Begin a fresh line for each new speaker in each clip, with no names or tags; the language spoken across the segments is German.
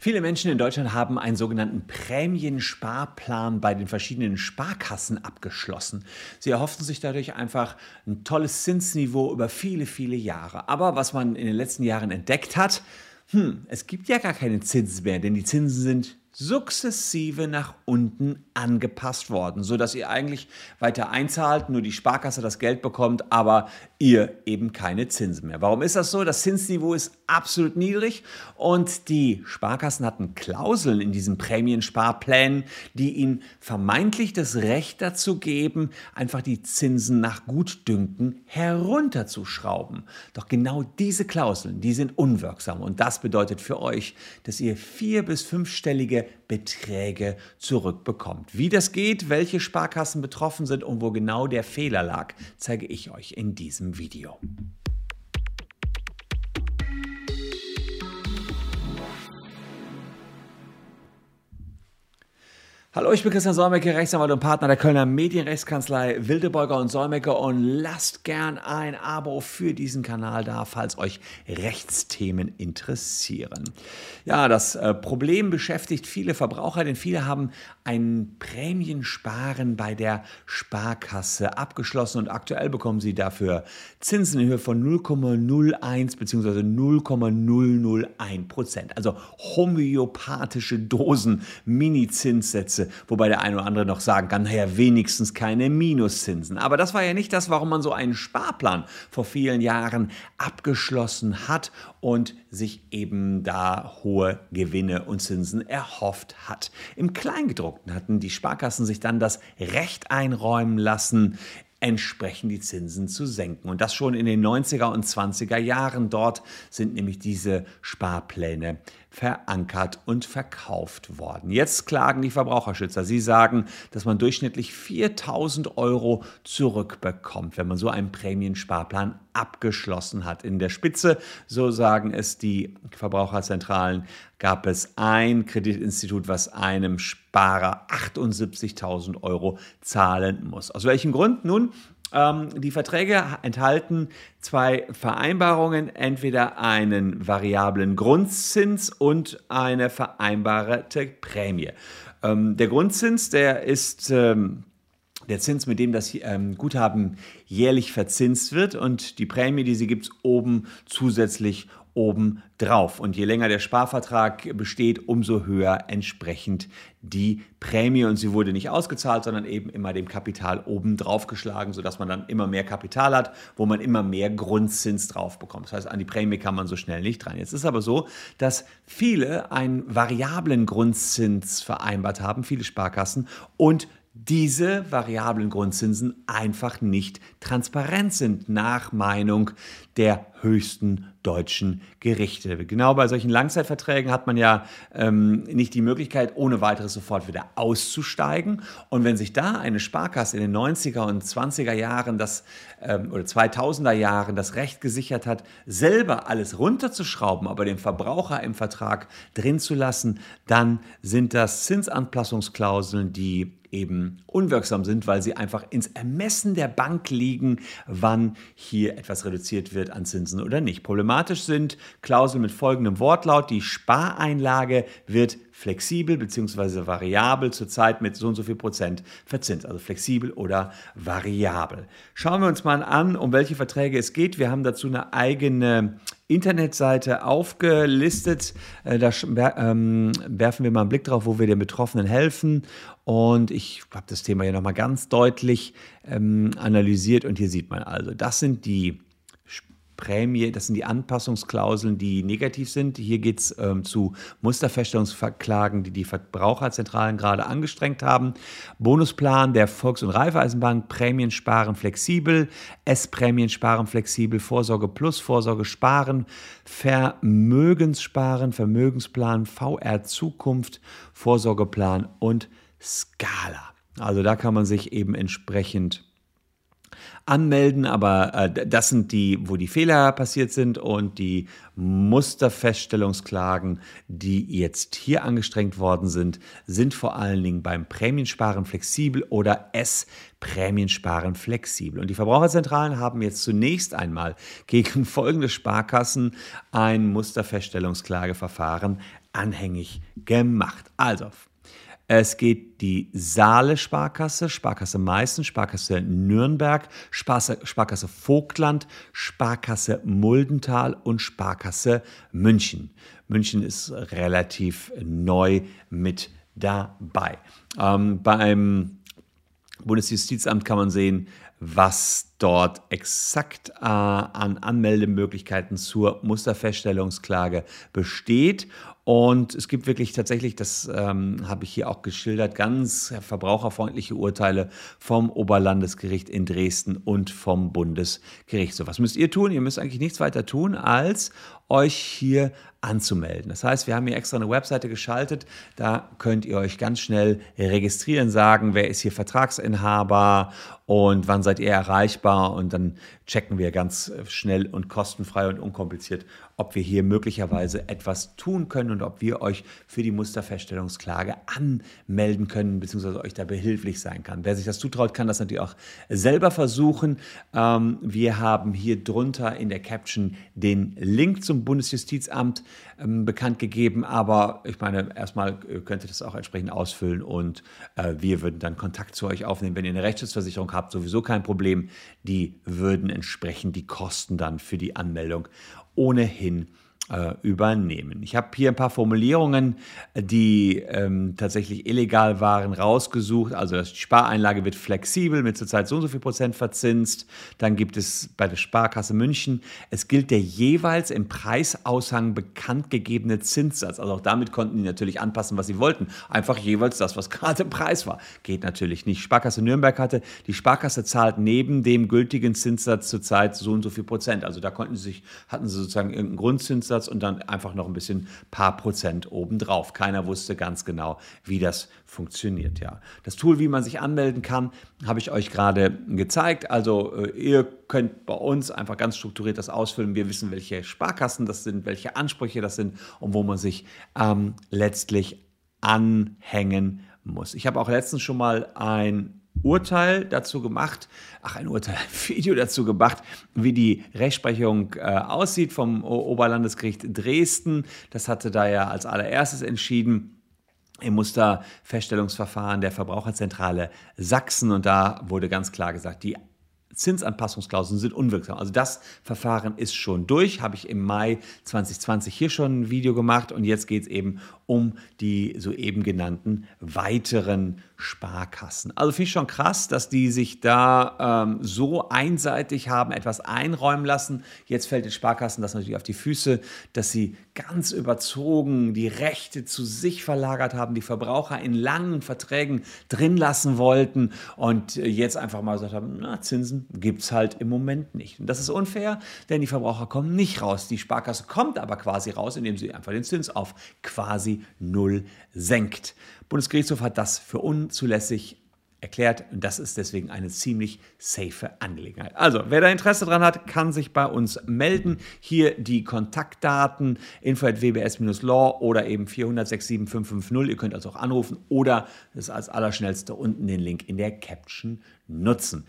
Viele Menschen in Deutschland haben einen sogenannten Prämiensparplan bei den verschiedenen Sparkassen abgeschlossen. Sie erhofften sich dadurch einfach ein tolles Zinsniveau über viele, viele Jahre. Aber was man in den letzten Jahren entdeckt hat, hm, es gibt ja gar keine Zinsen mehr, denn die Zinsen sind sukzessive nach unten angepasst worden, sodass ihr eigentlich weiter einzahlt, nur die Sparkasse das Geld bekommt, aber ihr eben keine Zinsen mehr. Warum ist das so? Das Zinsniveau ist absolut niedrig und die Sparkassen hatten Klauseln in diesen Prämiensparplänen, die ihnen vermeintlich das Recht dazu geben, einfach die Zinsen nach Gutdünken herunterzuschrauben. Doch genau diese Klauseln, die sind unwirksam und das bedeutet für euch, dass ihr vier- bis fünfstellige Beträge zurückbekommt. Wie das geht, welche Sparkassen betroffen sind und wo genau der Fehler lag, zeige ich euch in diesem Video. Hallo, ich bin Christian Solmecke, Rechtsanwalt und Partner der Kölner Medienrechtskanzlei Wildebeuger und Solmecke und lasst gern ein Abo für diesen Kanal da, falls euch Rechtsthemen interessieren. Ja, das äh, Problem beschäftigt viele Verbraucher, denn viele haben ein Prämiensparen bei der Sparkasse abgeschlossen und aktuell bekommen sie dafür Zinsen in Höhe von 0,01 bzw. 0,001 Prozent. Also homöopathische Dosen, Mini-Zinssätze wobei der eine oder andere noch sagen kann, naja, wenigstens keine Minuszinsen. Aber das war ja nicht das, warum man so einen Sparplan vor vielen Jahren abgeschlossen hat und sich eben da hohe Gewinne und Zinsen erhofft hat. Im Kleingedruckten hatten die Sparkassen sich dann das Recht einräumen lassen, entsprechend die Zinsen zu senken. Und das schon in den 90er und 20er Jahren. Dort sind nämlich diese Sparpläne verankert und verkauft worden. Jetzt klagen die Verbraucherschützer. Sie sagen, dass man durchschnittlich 4000 Euro zurückbekommt, wenn man so einen Prämiensparplan abgeschlossen hat. In der Spitze, so sagen es die Verbraucherzentralen, gab es ein Kreditinstitut, was einem Sparer 78.000 Euro zahlen muss. Aus welchem Grund? Nun, ähm, die Verträge enthalten zwei Vereinbarungen, entweder einen variablen Grundzins und eine vereinbarte Prämie. Ähm, der Grundzins, der ist ähm, der Zins, mit dem das ähm, Guthaben jährlich verzinst wird und die Prämie, die sie gibt, oben zusätzlich oben drauf. Und je länger der Sparvertrag besteht, umso höher entsprechend die Prämie. Und sie wurde nicht ausgezahlt, sondern eben immer dem Kapital oben drauf geschlagen, sodass man dann immer mehr Kapital hat, wo man immer mehr Grundzins drauf bekommt. Das heißt, an die Prämie kann man so schnell nicht dran. Jetzt ist aber so, dass viele einen variablen Grundzins vereinbart haben, viele Sparkassen, und diese variablen Grundzinsen einfach nicht transparent sind, nach Meinung der höchsten deutschen Gerichte. Genau bei solchen Langzeitverträgen hat man ja ähm, nicht die Möglichkeit, ohne weiteres sofort wieder auszusteigen. Und wenn sich da eine Sparkasse in den 90er und 20er Jahren das, ähm, oder 2000er Jahren das Recht gesichert hat, selber alles runterzuschrauben, aber den Verbraucher im Vertrag drin zu lassen, dann sind das Zinsanpassungsklauseln, die eben unwirksam sind, weil sie einfach ins Ermessen der Bank liegen, wann hier etwas reduziert wird an Zinsen oder nicht. Problematisch sind Klauseln mit folgendem Wortlaut. Die Spareinlage wird flexibel bzw. variabel zurzeit mit so und so viel Prozent verzinst, also flexibel oder variabel. Schauen wir uns mal an, um welche Verträge es geht. Wir haben dazu eine eigene Internetseite aufgelistet. Äh, da ähm, werfen wir mal einen Blick drauf, wo wir den Betroffenen helfen. Und ich habe das Thema hier nochmal ganz deutlich ähm, analysiert. Und hier sieht man also, das sind die Prämie, das sind die Anpassungsklauseln, die negativ sind. Hier geht es ähm, zu Musterfeststellungsverklagen, die die Verbraucherzentralen gerade angestrengt haben. Bonusplan der Volks- und Raiffeisenbank, Prämiensparen flexibel, S-Prämiensparen flexibel, Vorsorge plus, Vorsorge sparen, Vermögenssparen, Vermögensplan, VR Zukunft, Vorsorgeplan und Skala. Also da kann man sich eben entsprechend anmelden, aber äh, das sind die, wo die Fehler passiert sind und die Musterfeststellungsklagen, die jetzt hier angestrengt worden sind, sind vor allen Dingen beim Prämiensparen flexibel oder S Prämiensparen flexibel. Und die Verbraucherzentralen haben jetzt zunächst einmal gegen folgende Sparkassen ein Musterfeststellungsklageverfahren anhängig gemacht. Also es geht die Saale Sparkasse, Sparkasse Meißen, Sparkasse Nürnberg, Sparkasse, Sparkasse Vogtland, Sparkasse Muldental und Sparkasse München. München ist relativ neu mit dabei. Ähm, beim Bundesjustizamt kann man sehen, was dort exakt äh, an Anmeldemöglichkeiten zur Musterfeststellungsklage besteht. Und es gibt wirklich tatsächlich, das ähm, habe ich hier auch geschildert, ganz verbraucherfreundliche Urteile vom Oberlandesgericht in Dresden und vom Bundesgericht. So, was müsst ihr tun? Ihr müsst eigentlich nichts weiter tun, als euch hier anzumelden. Das heißt, wir haben hier extra eine Webseite geschaltet, da könnt ihr euch ganz schnell registrieren, sagen, wer ist hier Vertragsinhaber und wann seid ihr erreichbar und dann checken wir ganz schnell und kostenfrei und unkompliziert, ob wir hier möglicherweise etwas tun können und ob wir euch für die Musterfeststellungsklage anmelden können, beziehungsweise euch da behilflich sein kann. Wer sich das zutraut, kann das natürlich auch selber versuchen. Ähm, wir haben hier drunter in der Caption den Link zum Bundesjustizamt ähm, bekannt gegeben. Aber ich meine, erstmal äh, könnt ihr das auch entsprechend ausfüllen und äh, wir würden dann Kontakt zu euch aufnehmen. Wenn ihr eine Rechtsschutzversicherung habt, sowieso kein Problem. Die würden entsprechend die Kosten dann für die Anmeldung ohnehin übernehmen. Ich habe hier ein paar Formulierungen, die ähm, tatsächlich illegal waren, rausgesucht. Also die Spareinlage wird flexibel mit zurzeit so und so viel Prozent verzinst. Dann gibt es bei der Sparkasse München, es gilt der jeweils im Preisaushang bekannt gegebene Zinssatz. Also auch damit konnten die natürlich anpassen, was sie wollten. Einfach jeweils das, was gerade Preis war. Geht natürlich nicht. Sparkasse Nürnberg hatte, die Sparkasse zahlt neben dem gültigen Zinssatz zurzeit so und so viel Prozent. Also da konnten sie sich, hatten sie sozusagen irgendeinen Grundzinssatz Umsatz und dann einfach noch ein bisschen paar Prozent obendrauf. Keiner wusste ganz genau, wie das funktioniert. Ja, das Tool, wie man sich anmelden kann, habe ich euch gerade gezeigt. Also äh, ihr könnt bei uns einfach ganz strukturiert das ausfüllen. Wir wissen, welche Sparkassen das sind, welche Ansprüche das sind und wo man sich ähm, letztlich anhängen muss. Ich habe auch letztens schon mal ein Urteil dazu gemacht, ach ein Urteil, ein Video dazu gemacht, wie die Rechtsprechung äh, aussieht vom Oberlandesgericht Dresden. Das hatte da ja als allererstes entschieden im Musterfeststellungsverfahren der Verbraucherzentrale Sachsen und da wurde ganz klar gesagt, die Zinsanpassungsklauseln sind unwirksam. Also das Verfahren ist schon durch, habe ich im Mai 2020 hier schon ein Video gemacht und jetzt geht es eben um die soeben genannten weiteren Sparkassen. Also finde ich schon krass, dass die sich da ähm, so einseitig haben etwas einräumen lassen. Jetzt fällt den Sparkassen das natürlich auf die Füße, dass sie ganz überzogen die Rechte zu sich verlagert haben, die Verbraucher in langen Verträgen drin lassen wollten und jetzt einfach mal gesagt haben, na, Zinsen gibt es halt im Moment nicht. Und das ist unfair, denn die Verbraucher kommen nicht raus. Die Sparkasse kommt aber quasi raus, indem sie einfach den Zins auf quasi null senkt. Bundesgerichtshof hat das für unzulässig erklärt und das ist deswegen eine ziemlich safe Angelegenheit. Also, wer da Interesse dran hat, kann sich bei uns melden. Hier die Kontaktdaten info@wbs-law oder eben 400 Ihr könnt also auch anrufen oder das als allerschnellste unten den Link in der Caption nutzen.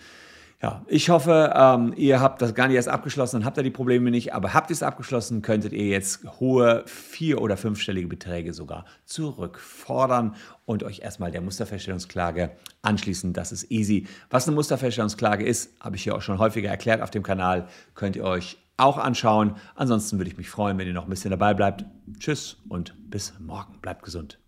Ja, ich hoffe, ähm, ihr habt das gar nicht erst abgeschlossen, dann habt ihr die Probleme nicht, aber habt ihr es abgeschlossen, könntet ihr jetzt hohe vier- oder fünfstellige Beträge sogar zurückfordern und euch erstmal der Musterfeststellungsklage anschließen. Das ist easy. Was eine Musterfeststellungsklage ist, habe ich hier auch schon häufiger erklärt auf dem Kanal, könnt ihr euch auch anschauen. Ansonsten würde ich mich freuen, wenn ihr noch ein bisschen dabei bleibt. Tschüss und bis morgen. Bleibt gesund.